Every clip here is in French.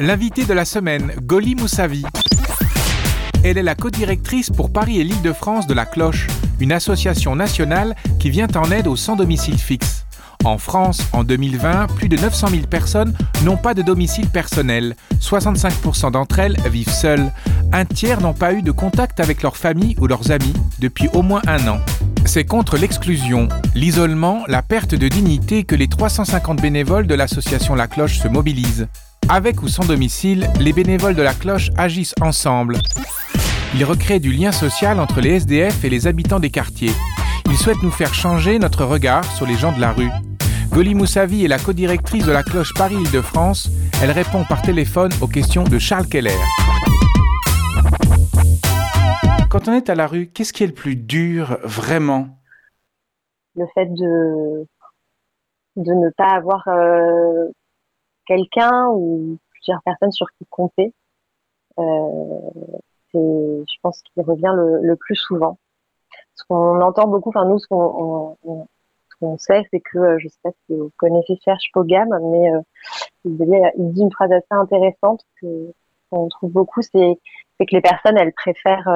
L'invité de la semaine, Goli Moussavi. Elle est la codirectrice pour Paris et l'Île-de-France de La Cloche, une association nationale qui vient en aide aux sans domicile fixe. En France, en 2020, plus de 900 000 personnes n'ont pas de domicile personnel. 65% d'entre elles vivent seules. Un tiers n'ont pas eu de contact avec leur famille ou leurs amis depuis au moins un an. C'est contre l'exclusion, l'isolement, la perte de dignité que les 350 bénévoles de l'association La Cloche se mobilisent. Avec ou sans domicile, les bénévoles de La Cloche agissent ensemble. Ils recréent du lien social entre les SDF et les habitants des quartiers. Ils souhaitent nous faire changer notre regard sur les gens de la rue. Goli Moussavi est la codirectrice de la cloche Paris-Île-de-France. Elle répond par téléphone aux questions de Charles Keller. Quand on est à la rue, qu'est-ce qui est le plus dur vraiment? Le fait de, de ne pas avoir euh, quelqu'un ou plusieurs personnes sur qui compter. Euh, c'est, je pense, qu'il revient le, plus souvent. Ce qu'on entend beaucoup, enfin nous, ce qu'on on, sait, c'est que, euh, je sais pas si vous connaissez Serge Pogam, mais il, dit une phrase assez intéressante que qu'on trouve beaucoup, c'est, que les personnes, elles préfèrent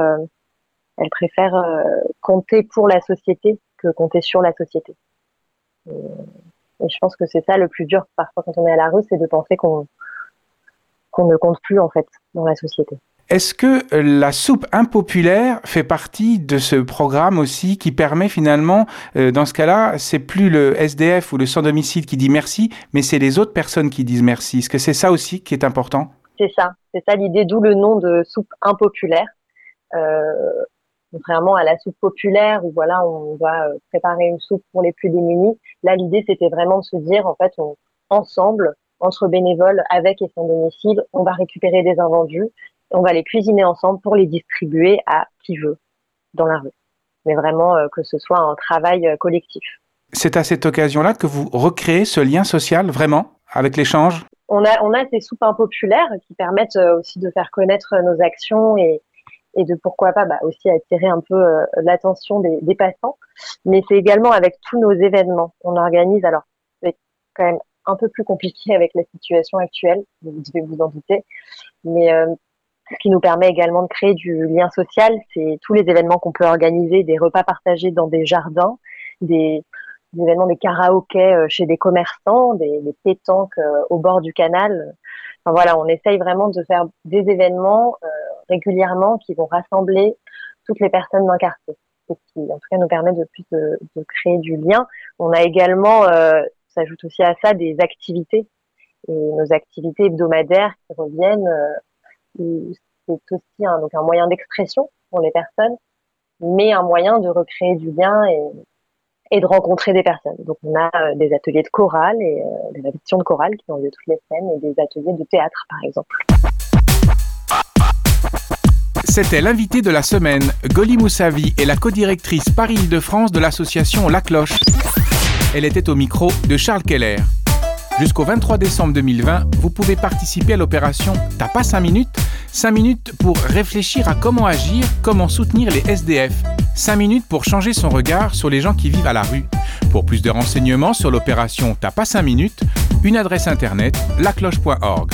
elle préfère euh, compter pour la société que compter sur la société. Je pense que c'est ça le plus dur parfois quand on est à la rue, c'est de penser qu'on qu'on ne compte plus en fait dans la société. Est-ce que euh, la soupe impopulaire fait partie de ce programme aussi qui permet finalement, euh, dans ce cas-là, c'est plus le SDF ou le sans-domicile qui dit merci, mais c'est les autres personnes qui disent merci. Est-ce que c'est ça aussi qui est important? C'est ça, c'est ça l'idée, d'où le nom de soupe impopulaire. Euh, contrairement à la soupe populaire où voilà, on va euh, préparer une soupe pour les plus démunis. Là, l'idée, c'était vraiment de se dire, en fait, on, ensemble, entre bénévoles, avec et sans domicile, on va récupérer des invendus, on va les cuisiner ensemble pour les distribuer à qui veut dans la rue. Mais vraiment euh, que ce soit un travail euh, collectif. C'est à cette occasion-là que vous recréez ce lien social, vraiment, avec l'échange? On a, on a ces soupes impopulaires qui permettent aussi de faire connaître nos actions et, et de pourquoi pas bah, aussi attirer un peu euh, l'attention des, des, passants. Mais c'est également avec tous nos événements. On organise, alors c'est quand même un peu plus compliqué avec la situation actuelle, vous devez vous en douter, mais euh, ce qui nous permet également de créer du lien social, c'est tous les événements qu'on peut organiser, des repas partagés dans des jardins, des, des événements des karaokés euh, chez des commerçants, des, des pétanques au bord du canal. Enfin voilà, on essaye vraiment de faire des événements régulièrement qui vont rassembler toutes les personnes d'un quartier. Ce qui, en tout cas, nous permet de plus de, créer du lien. On a également, euh, s'ajoute aussi à ça, des activités. Et nos activités hebdomadaires qui reviennent, euh, c'est aussi un, donc un moyen d'expression pour les personnes, mais un moyen de recréer du lien et, et de rencontrer des personnes. Donc on a euh, des ateliers de chorale et euh, des répétitions de chorale qui ont lieu toutes les semaines et des ateliers de théâtre par exemple. C'était l'invité de la semaine. Goli Moussavi est la codirectrice Paris-Île-de-France de l'association La Cloche. Elle était au micro de Charles Keller. Jusqu'au 23 décembre 2020, vous pouvez participer à l'opération T'as pas 5 minutes? 5 minutes pour réfléchir à comment agir, comment soutenir les SDF. 5 minutes pour changer son regard sur les gens qui vivent à la rue. Pour plus de renseignements sur l'opération T'as pas 5 minutes, une adresse internet lacloche.org.